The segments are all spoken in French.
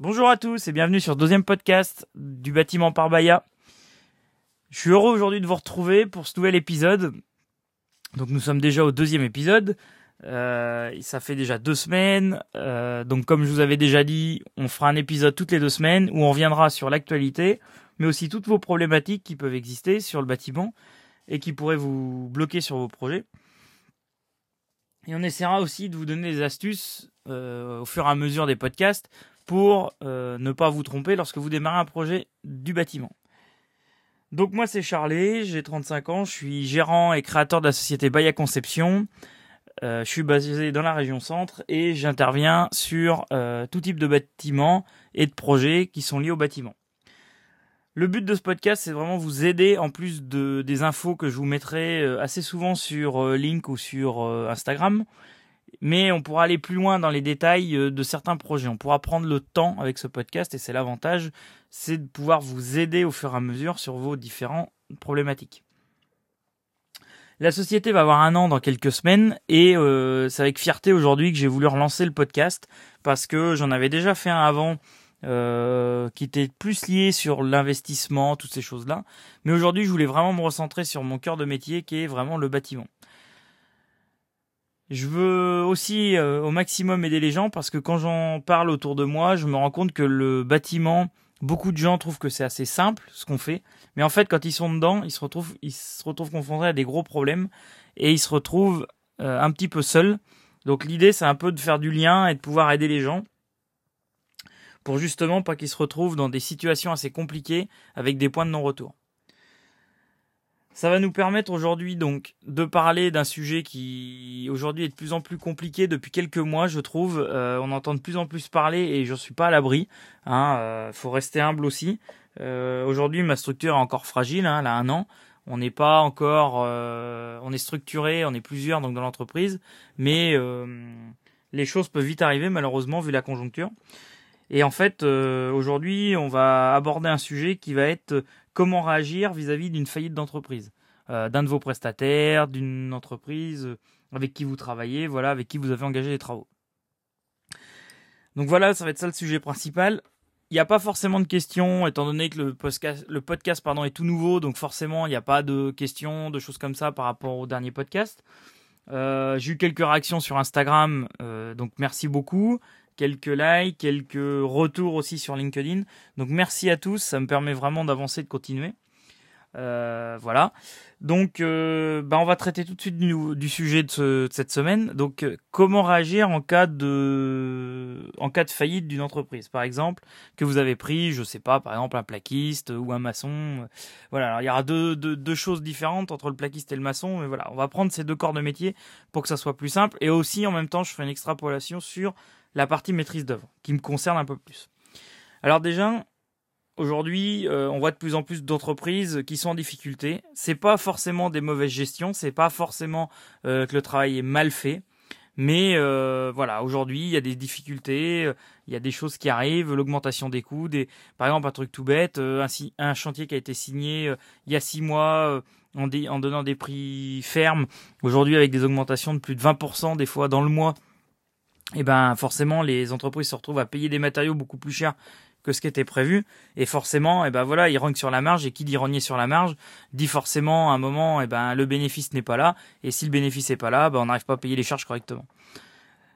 Bonjour à tous et bienvenue sur le deuxième podcast du bâtiment par Baya. Je suis heureux aujourd'hui de vous retrouver pour ce nouvel épisode. Donc nous sommes déjà au deuxième épisode. Euh, ça fait déjà deux semaines. Euh, donc comme je vous avais déjà dit, on fera un épisode toutes les deux semaines où on reviendra sur l'actualité, mais aussi toutes vos problématiques qui peuvent exister sur le bâtiment et qui pourraient vous bloquer sur vos projets. Et on essaiera aussi de vous donner des astuces euh, au fur et à mesure des podcasts pour euh, ne pas vous tromper lorsque vous démarrez un projet du bâtiment. Donc moi c'est Charlie, j'ai 35 ans, je suis gérant et créateur de la société Baya Conception. Euh, je suis basé dans la région centre et j'interviens sur euh, tout type de bâtiments et de projets qui sont liés au bâtiment. Le but de ce podcast, c'est vraiment vous aider, en plus de, des infos que je vous mettrai assez souvent sur Link ou sur Instagram, mais on pourra aller plus loin dans les détails euh, de certains projets. On pourra prendre le temps avec ce podcast et c'est l'avantage, c'est de pouvoir vous aider au fur et à mesure sur vos différentes problématiques. La société va avoir un an dans quelques semaines et euh, c'est avec fierté aujourd'hui que j'ai voulu relancer le podcast parce que j'en avais déjà fait un avant euh, qui était plus lié sur l'investissement, toutes ces choses-là. Mais aujourd'hui, je voulais vraiment me recentrer sur mon cœur de métier qui est vraiment le bâtiment. Je veux aussi euh, au maximum aider les gens parce que quand j'en parle autour de moi, je me rends compte que le bâtiment, beaucoup de gens trouvent que c'est assez simple ce qu'on fait, mais en fait quand ils sont dedans, ils se retrouvent, ils se retrouvent confrontés à des gros problèmes et ils se retrouvent euh, un petit peu seuls. Donc l'idée c'est un peu de faire du lien et de pouvoir aider les gens pour justement pas qu'ils se retrouvent dans des situations assez compliquées avec des points de non-retour. Ça va nous permettre aujourd'hui donc de parler d'un sujet qui aujourd'hui est de plus en plus compliqué depuis quelques mois, je trouve. Euh, on entend de plus en plus parler et je suis pas à l'abri. Hein, euh, faut rester humble aussi. Euh, aujourd'hui, ma structure est encore fragile. Hein, elle a un an. On n'est pas encore, euh, on est structuré, on est plusieurs donc dans l'entreprise, mais les choses peuvent vite arriver malheureusement vu la conjoncture. Et en fait, aujourd'hui, on va aborder un sujet qui va être comment réagir vis-à-vis d'une faillite d'entreprise, euh, d'un de vos prestataires, d'une entreprise euh, avec qui vous travaillez, voilà, avec qui vous avez engagé les travaux. Donc voilà, ça va être ça le sujet principal. Il n'y a pas forcément de questions, étant donné que le podcast, est tout nouveau, donc forcément il n'y a pas de questions, de choses comme ça par rapport au dernier podcast. Euh, j'ai eu quelques réactions sur Instagram, donc merci beaucoup quelques likes, quelques retours aussi sur LinkedIn. Donc merci à tous, ça me permet vraiment d'avancer, de continuer. Euh, voilà. Donc, euh, bah, on va traiter tout de suite du, sujet de, cette semaine. Donc, euh, comment réagir en cas de, en cas de faillite d'une entreprise, par exemple, que vous avez pris, je sais pas, par exemple un plaquiste ou un maçon. Voilà. Alors, il y aura deux, deux, deux, choses différentes entre le plaquiste et le maçon, mais voilà, on va prendre ces deux corps de métier pour que ça soit plus simple. Et aussi, en même temps, je fais une extrapolation sur la partie maîtrise d'œuvre, qui me concerne un peu plus. Alors déjà, aujourd'hui, euh, on voit de plus en plus d'entreprises qui sont en difficulté. C'est pas forcément des mauvaises gestions, c'est pas forcément euh, que le travail est mal fait, mais euh, voilà, aujourd'hui, il y a des difficultés, il y a des choses qui arrivent, l'augmentation des coûts, par exemple un truc tout bête, un, chantier qui a été signé il y a six mois. En, en donnant des prix fermes, aujourd'hui avec des augmentations de plus de 20% des fois dans le mois, et eh ben forcément les entreprises se retrouvent à payer des matériaux beaucoup plus chers que ce qui était prévu. Et forcément et eh ben voilà ils rognent sur la marge. Et qui dit rogner sur la marge dit forcément à un moment et eh ben le bénéfice n'est pas là. Et si le bénéfice n'est pas là ben on n'arrive pas à payer les charges correctement.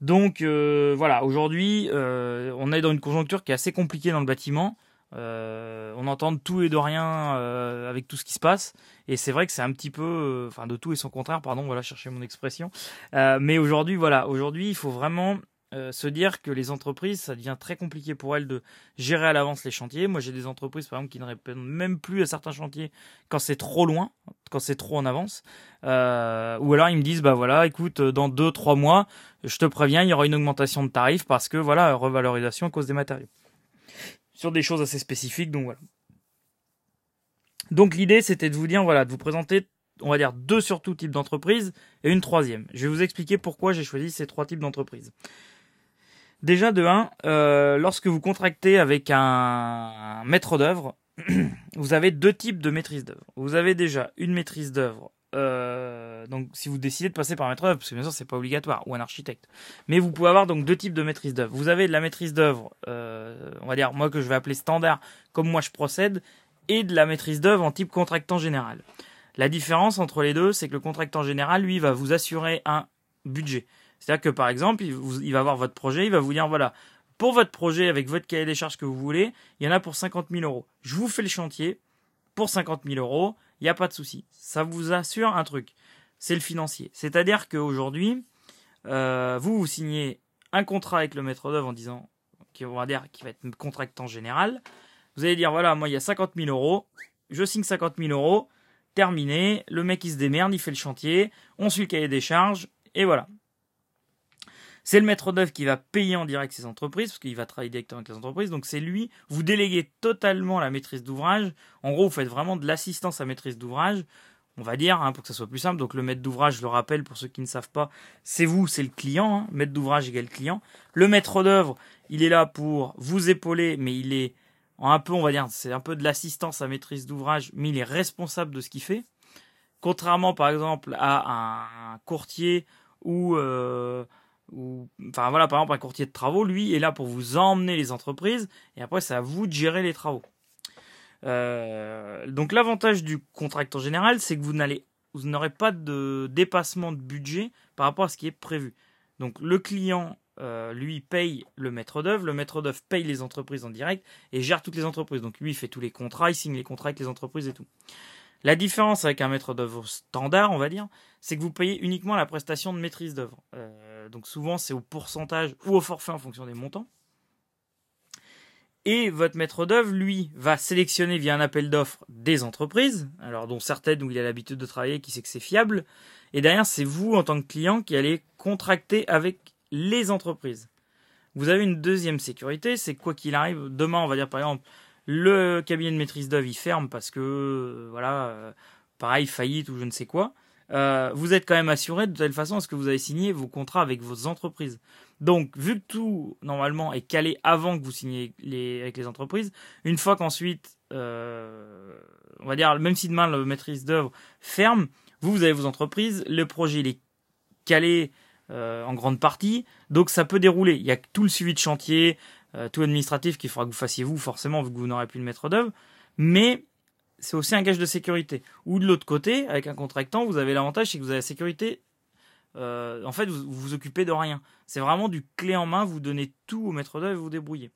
Donc euh, voilà. Aujourd'hui euh, on est dans une conjoncture qui est assez compliquée dans le bâtiment. Euh, on entend de tout et de rien euh, avec tout ce qui se passe, et c'est vrai que c'est un petit peu, euh, enfin de tout et son contraire, pardon, voilà chercher mon expression. mais aujourd'hui, voilà, aujourd'hui, il faut vraiment se dire que les entreprises, ça devient très compliqué pour elles de gérer à l'avance les chantiers. Moi, j'ai des entreprises, par exemple, qui ne répondent même plus à certains chantiers quand c'est trop loin, quand c'est trop en avance. ou alors ils me disent, bah voilà, écoute, dans deux, trois mois, je te préviens, il y aura une augmentation de tarifs parce que voilà, revalorisation à cause des matériaux sur des choses assez spécifiques. Donc voilà. Donc l'idée c'était de vous dire voilà de vous présenter on va dire deux surtout types d'entreprises et une troisième. Je vais vous expliquer pourquoi j'ai choisi ces trois types d'entreprises. Déjà de un, euh, lorsque vous contractez avec un, maître d'œuvre, vous avez deux types de maîtrise d'œuvre. Vous avez déjà une maîtrise d'œuvre euh, donc si vous décidez de passer par un maître d'œuvre, parce que bien sûr c'est pas obligatoire, ou un architecte. Mais vous pouvez avoir donc deux types de maîtrise d'œuvre. Vous avez de la maîtrise d'œuvre, euh, on va dire moi que je vais appeler standard, comme moi je procède, et de la maîtrise d'œuvre en type contractant général. La différence entre les deux, c'est que le contractant général, lui, va vous assurer un budget. C'est-à-dire que par exemple, il, va voir votre projet, il va vous dire voilà, pour votre projet avec votre cahier des charges que vous voulez, il y en a pour 50 000 euros. Je vous fais le chantier pour 50 000 euros, il n'y a pas de souci. Ça vous assure un truc, c'est le financier. C'est-à-dire qu'aujourd'hui, euh, vous, vous signez un contrat avec le maître d'œuvre en disant, qui va dire, qui va être contractant général. Vous allez dire, voilà, moi, il y a 50 000 euros, je signe 50 000 euros, terminé, le mec il se démerde, il fait le chantier, on suit le cahier des charges, et voilà. C'est le maître d'œuvre qui va payer en direct ces entreprises, parce qu'il va travailler directement avec les entreprises. Donc c'est lui, vous déléguez totalement la maîtrise d'ouvrage. En gros, vous faites vraiment de l'assistance à maîtrise d'ouvrage. On va dire, hein, pour que ça soit plus simple. Donc le maître d'ouvrage, je le rappelle pour ceux qui ne savent pas, c'est vous, c'est le client. Hein. Maître d'ouvrage égale client. Le maître d'œuvre, il est là pour vous épauler, mais il est un peu, on va dire, c'est un peu de l'assistance à maîtrise d'ouvrage, mais il est responsable de ce qu'il fait. Contrairement, par exemple, à un courtier ou euh, enfin voilà par exemple un courtier de travaux lui est là pour vous emmener les entreprises et après c'est à vous de gérer les travaux euh, donc l'avantage du contracteur général c'est que vous n'aurez pas de dépassement de budget par rapport à ce qui est prévu donc le client euh, lui paye le maître d'œuvre, le maître d'œuvre paye les entreprises en direct et gère toutes les entreprises. Donc lui il fait tous les contrats, il signe les contrats avec les entreprises et tout. La différence avec un maître d'œuvre standard, on va dire, c'est que vous payez uniquement la prestation de maîtrise d'œuvre. Euh, donc souvent c'est au pourcentage ou au forfait en fonction des montants. Et votre maître d'œuvre, lui, va sélectionner via un appel d'offres des entreprises, alors dont certaines où il a l'habitude de travailler, qui sait que c'est fiable. Et derrière, c'est vous en tant que client qui allez contracter avec les entreprises. Vous avez une deuxième sécurité, c'est quoi qu'il arrive, demain, on va dire par exemple, le cabinet de maîtrise d'œuvre il ferme parce que euh, voilà, euh, pareil faillite ou je ne sais quoi. Euh, vous êtes quand même assuré de telle façon à ce que vous avez signé vos contrats avec vos entreprises. Donc, vu que tout normalement est calé avant que vous signiez avec les entreprises, une fois qu'ensuite, on va dire, même si demain le maîtrise d'œuvre ferme, vous, vous avez vos entreprises, le projet il est calé en grande partie, donc ça peut dérouler. Il y a tout le suivi de chantier, euh, tout administratif qu'il faudra que vous fassiez vous, forcément, vu que vous n'aurez plus de maître d'œuvre. Mais c'est aussi un gage de sécurité. Ou de l'autre côté, avec un contractant, vous avez l'avantage, c'est que vous avez la sécurité. Euh, en fait, vous, vous occupez de rien. C'est vraiment du clé en main, vous donnez tout au maître d'œuvre et vous débrouillez.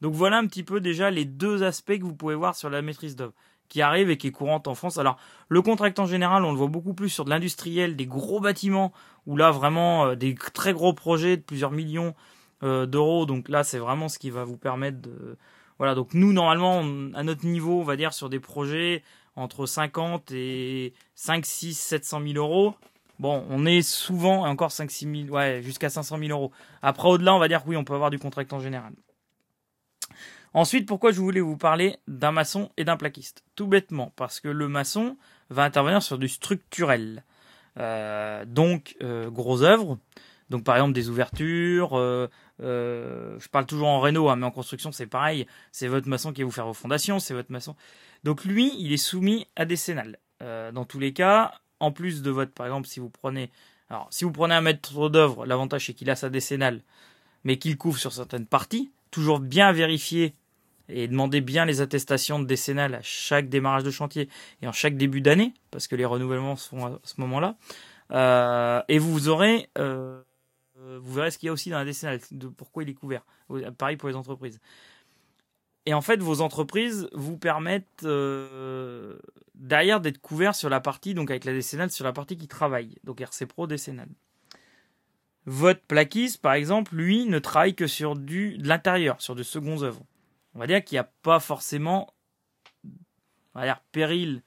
Donc voilà un petit peu déjà les deux aspects que vous pouvez voir sur la maîtrise d'œuvre qui arrive et qui est courante en France. Alors le contractant général, on le voit beaucoup plus sur de l'industriel, des gros bâtiments, où là vraiment euh, des très gros projets de plusieurs millions d'euros. Donc là, c'est vraiment ce qui va vous permettre de... Voilà, donc nous, normalement, à notre niveau, on va dire sur des projets entre 50 et 5, 6, 700 000 euros. Bon, on est souvent, encore 5, 6 000, ouais, jusqu'à 500 000 euros. Après, au-delà, on va dire oui, on peut avoir du contractant général. Ensuite, pourquoi je voulais vous parler d'un maçon et d'un plaquiste? Tout bêtement, parce que le maçon va intervenir sur du structurel. Euh, donc, euh, gros œuvres. Donc, par exemple, des ouvertures, euh, euh, je parle toujours en réno, hein, mais en construction c'est pareil. C'est votre maçon qui va vous faire vos fondations, c'est votre maçon. Donc lui, il est soumis à décennale. Euh, dans tous les cas, en plus de votre, par exemple, si vous prenez, alors si vous prenez un maître d'œuvre, l'avantage c'est qu'il a sa décennale, mais qu'il couvre sur certaines parties. Toujours bien vérifier et demander bien les attestations de décennale à chaque démarrage de chantier et en chaque début d'année, parce que les renouvellements se font à ce moment-là. Et vous aurez vous verrez ce qu'il y a aussi dans la décennale, de pourquoi il est couvert. Pareil pour les entreprises. Et en fait, vos entreprises vous permettent euh, derrière d'être couverts sur la partie, donc avec la décennale, sur la partie qui travaille, donc RC Pro décennale. Votre plaquiste, par exemple, lui, ne travaille que sur de l'intérieur, sur de secondes œuvres. On va dire qu'il n'y a pas forcément on va dire, péril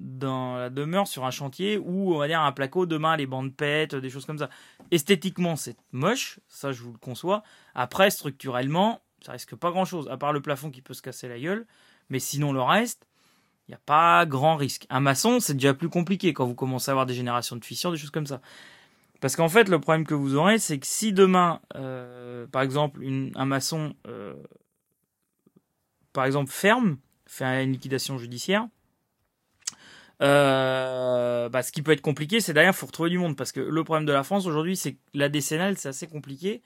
dans la demeure sur un chantier où on va dire un placo demain les bandes pètent des choses comme ça. Esthétiquement c'est moche ça je vous le conçois. Après structurellement ça risque pas grand chose à part le plafond qui peut se casser la gueule. Mais sinon le reste il n'y a pas grand risque. Un maçon c'est déjà plus compliqué quand vous commencez à avoir des générations de fissures des choses comme ça. Parce qu'en fait le problème que vous aurez c'est que si demain euh, par exemple un maçon euh, par exemple ferme fait une liquidation judiciaire Euh, bah, ce qui peut être compliqué, c'est derrière, il faut retrouver du monde. Parce que le problème de la France aujourd'hui, c'est que la décennale, c'est assez compliqué.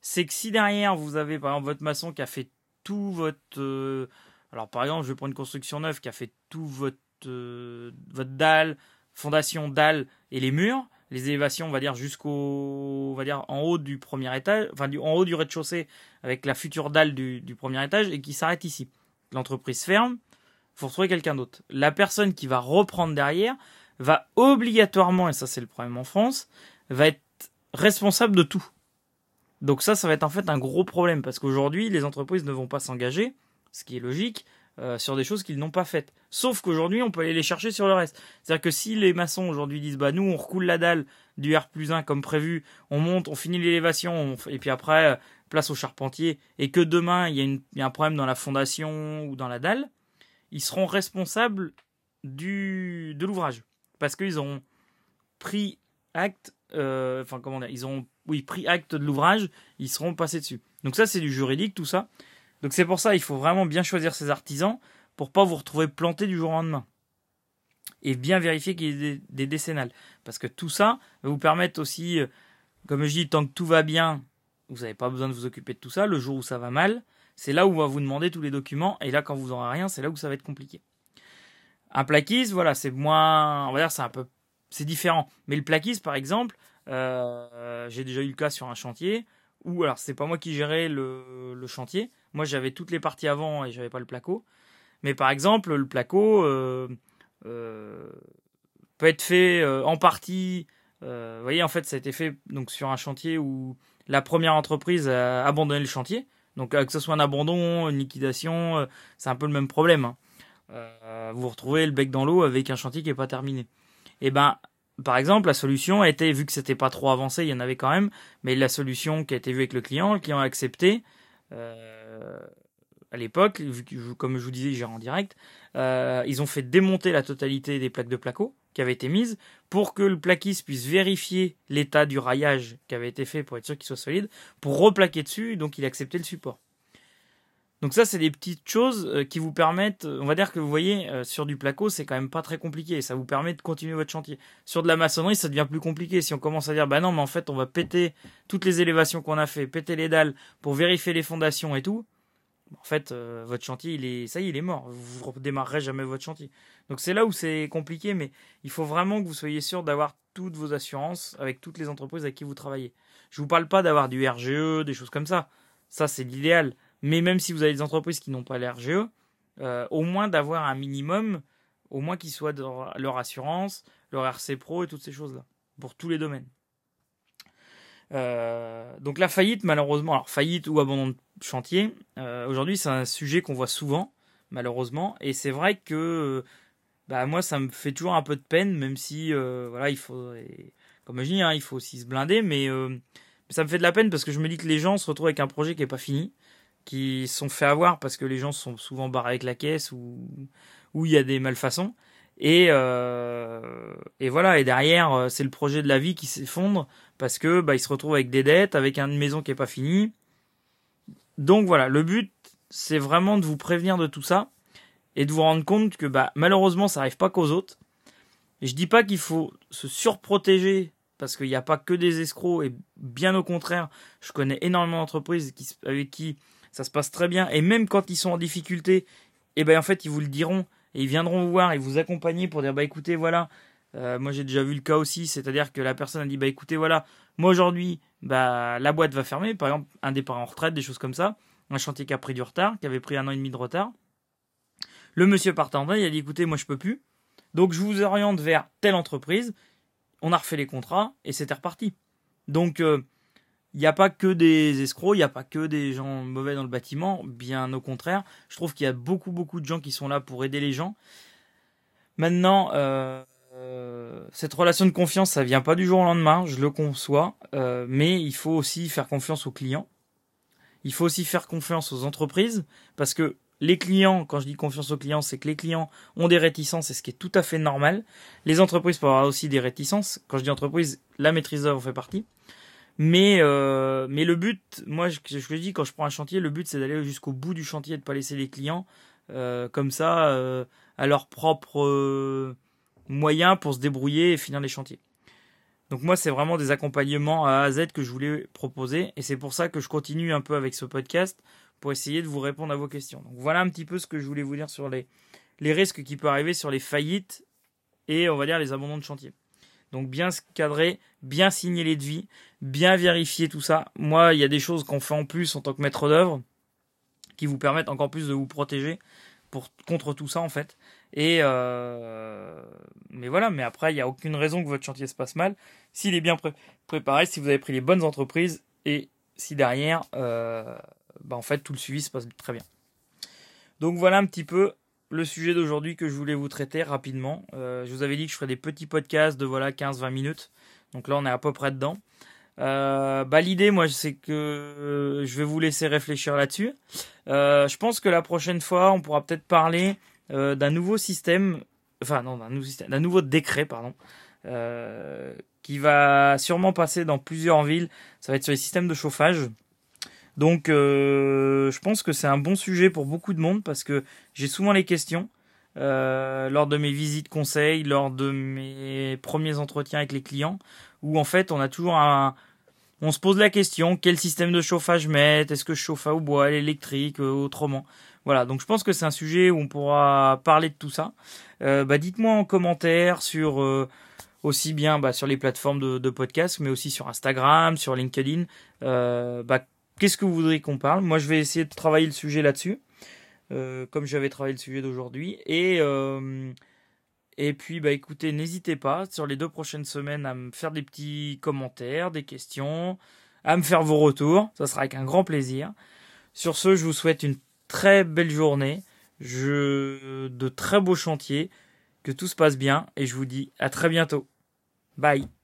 C'est que si derrière, vous avez par exemple votre maçon qui a fait tout votre. euh, alors par exemple, je vais prendre une construction neuve qui a fait tout votre, euh, votre dalle, fondation, dalle et les murs, les élévations, on va dire, jusqu'au. On va dire en haut du premier étage, enfin du, en haut du rez-de-chaussée avec la future dalle du, du premier étage et qui s'arrête ici. L'entreprise ferme, faut retrouver quelqu'un d'autre. La personne qui va reprendre derrière va obligatoirement, et ça c'est le problème en France, va être responsable de tout. Donc ça, ça va être en fait un gros problème parce qu'aujourd'hui, les entreprises ne vont pas s'engager, ce qui est logique, euh, sur des choses qu'ils n'ont pas faites. Sauf qu'aujourd'hui, on peut aller les chercher sur le reste. C'est-à-dire que si les maçons aujourd'hui disent, bah nous, on recoule la dalle du R plus 1 comme prévu, on monte, on finit l'élévation, on et puis après, euh, place au charpentier, et que demain, il y, a une- il y a un problème dans la fondation ou dans la dalle, ils seront responsables du, de l'ouvrage. Parce qu'ils ont pris acte, euh, enfin ils ont pris acte de l'ouvrage, ils seront passés dessus. Donc ça, c'est du juridique, tout ça. Donc c'est pour ça, il faut vraiment bien choisir ses artisans pour pas vous retrouver planté du jour au lendemain. Et bien vérifier qu'il y ait des, des décennales. Parce que tout ça va vous permettre aussi, euh, comme je dis, tant que tout va bien, vous n'avez pas besoin de vous occuper de tout ça. Le jour où ça va mal, c'est là où on va vous demander tous les documents. Et là, quand vous n'aurez rien, c'est là où ça va être compliqué. Un plaquiste, voilà, c'est moins, on va dire, c'est un peu, c'est différent. Mais le plaquiste, par exemple, euh, j'ai déjà eu le cas sur un chantier où, alors, c'est pas moi qui gérais le, le chantier. Moi, j'avais toutes les parties avant et j'avais pas le placo. Mais par exemple, le placo euh, euh, peut être fait euh, en partie. euh, vous voyez, en fait, ça a été fait donc sur un chantier où la première entreprise a abandonné le chantier. Donc, euh, que ce soit un abandon, une liquidation, euh, c'est un peu le même problème. hein. Euh, vous retrouvez le bec dans l'eau avec un chantier qui n'est pas terminé. Et ben, par exemple, la solution a été, vu que c'était pas trop avancé, il y en avait quand même, mais la solution qui a été vue avec le client, le client a accepté. à l'époque, comme je vous disais, j'ai en direct, ils ont fait démonter la totalité des plaques de placo qui avaient été mises pour que le plaquiste puisse vérifier l'état du raillage qui avait été fait pour être sûr qu'il soit solide, pour replaquer dessus, donc il a accepté le support. Donc ça, c'est des petites choses euh, qui vous permettent, euh, on va dire que vous voyez, euh, sur du placo, c'est quand même pas très compliqué, ça vous permet de continuer votre chantier. Sur de la maçonnerie, ça devient plus compliqué. Si on commence à dire, bah non, mais en fait, on va péter toutes les élévations qu'on a fait, péter les dalles pour vérifier les fondations et tout, en fait, euh, votre chantier, est, ça y est, il est mort. Vous redémarrerez jamais votre chantier. Donc c'est là où c'est compliqué, mais il faut vraiment que vous soyez sûr d'avoir toutes vos assurances avec toutes les entreprises avec qui vous travaillez. Je vous parle pas d'avoir du RGE, des choses comme ça. Ça, c'est l'idéal. Mais même si vous avez des entreprises qui n'ont pas l'RGE, euh, au moins d'avoir un minimum, au moins qu'ils soient dans leur assurance, leur RC Pro et toutes ces choses-là, pour tous les domaines. Euh, donc la faillite, malheureusement, alors faillite ou abandon de chantier, euh, aujourd'hui c'est un sujet qu'on voit souvent, malheureusement, et c'est vrai que euh, bah, moi ça me fait toujours un peu de peine, même si voilà il faut, comme je dis, hein, il faut aussi se blinder, mais ça me fait de la peine parce que je me dis que les gens se retrouvent avec un projet qui est pas fini, qui sont fait avoir parce que les gens sont souvent barrés avec la caisse ou où il y a des malfaçons. Et, euh, et voilà, et derrière, euh, c'est le projet de la vie qui s'effondre parce que bah, ils se retrouvent avec des dettes, avec une maison qui est pas finie. Donc voilà, le but, c'est vraiment de vous prévenir de tout ça et de vous rendre compte que bah, malheureusement, ça arrive pas qu'aux autres. Et je dis pas qu'il faut se surprotéger parce qu'il n'y a pas que des escrocs et bien au contraire, je connais énormément d'entreprises avec qui ça se passe très bien et même quand ils sont en difficulté, et ben en fait ils vous le diront et ils viendront vous voir et vous accompagner pour dire bah écoutez voilà, euh, moi j'ai déjà vu le cas aussi, c'est-à-dire que la personne a dit bah écoutez voilà, moi aujourd'hui bah la boîte va fermer, par exemple un départ en retraite, des choses comme ça, un chantier qui a pris du retard, qui avait pris un an et demi de retard. Le monsieur partant il a dit écoutez moi je peux plus, donc je vous oriente vers telle entreprise. On a refait les contrats et c'était reparti. Donc il n'y a pas que des escrocs, il n'y a pas que des gens mauvais dans le bâtiment, bien au contraire. Je trouve qu'il y a beaucoup beaucoup de gens qui sont là pour aider les gens. Maintenant, euh, euh, cette relation de confiance, ça vient pas du jour au lendemain, je le conçois, euh, mais il faut aussi faire confiance aux clients. Il faut aussi faire confiance aux entreprises parce que les clients, quand je dis confiance aux clients, c'est que les clients ont des réticences, et ce qui est tout à fait normal. Les entreprises peuvent avoir aussi des réticences. Quand je dis entreprise, la maîtrise d'œuvre fait partie. Mais, euh, mais le but, moi, je, je le dis, quand je prends un chantier, le but, c'est d'aller jusqu'au bout du chantier et de pas laisser les clients euh, comme ça, euh, à leur propre, euh, moyens pour se débrouiller et finir les chantiers. Donc moi, c'est vraiment des accompagnements à A à Z que je voulais proposer, et c'est pour ça que je continue un peu avec ce podcast pour essayer de vous répondre à vos questions. Donc voilà un petit peu ce que je voulais vous dire sur les, les risques qui peuvent arriver sur les faillites et on va dire les abandons de chantier. Donc bien se cadrer, bien signer les devis, bien vérifier tout ça. Moi, il y a des choses qu'on fait en plus en tant que maître d'œuvre qui vous permettent encore plus de vous protéger contre tout ça en fait. Et euh, mais voilà, mais après il n'y a aucune raison que votre chantier se passe mal s'il est bien préparé, si vous avez pris les bonnes entreprises et si derrière, euh, bah en fait tout le suivi se passe très bien. Donc voilà un petit peu le sujet d'aujourd'hui que je voulais vous traiter rapidement. Euh, je vous avais dit que je ferais des petits podcasts de voilà 15-20 minutes. Donc là, on est à peu près dedans. Euh, bah, l'idée, moi, c'est que euh, je vais vous laisser réfléchir là-dessus. je pense que la prochaine fois, on pourra peut-être parler d'un nouveau système, enfin non, d'un nouveau système, d'un nouveau décret, pardon, qui va sûrement passer dans plusieurs villes. Ça va être sur les systèmes de chauffage. Donc, euh, je pense que c'est un bon sujet pour beaucoup de monde parce que j'ai souvent les questions euh, lors de mes visites conseils, lors de mes premiers entretiens avec les clients, où en fait on a toujours un, on se pose la question quel système de chauffage mettre, est-ce que je chauffe au bois, à l'électrique, euh, autrement? Voilà, donc je pense que c'est un sujet où on pourra parler de tout ça. Euh, bah, dites-moi en commentaire sur aussi bien bah, sur les plateformes de, de podcast, mais aussi sur Instagram, sur LinkedIn. Bah, Qu'est-ce que vous voudriez qu'on parle? Moi, je vais essayer de travailler le sujet là-dessus, euh, comme j'avais travaillé le sujet d'aujourd'hui. Et, euh, et puis, bah, écoutez, n'hésitez pas sur les deux prochaines semaines à me faire des petits commentaires, des questions, à me faire vos retours. Ça sera avec un grand plaisir. Sur ce, je vous souhaite une très belle journée, je, de très beaux chantiers, que tout se passe bien, et je vous dis à très bientôt. Bye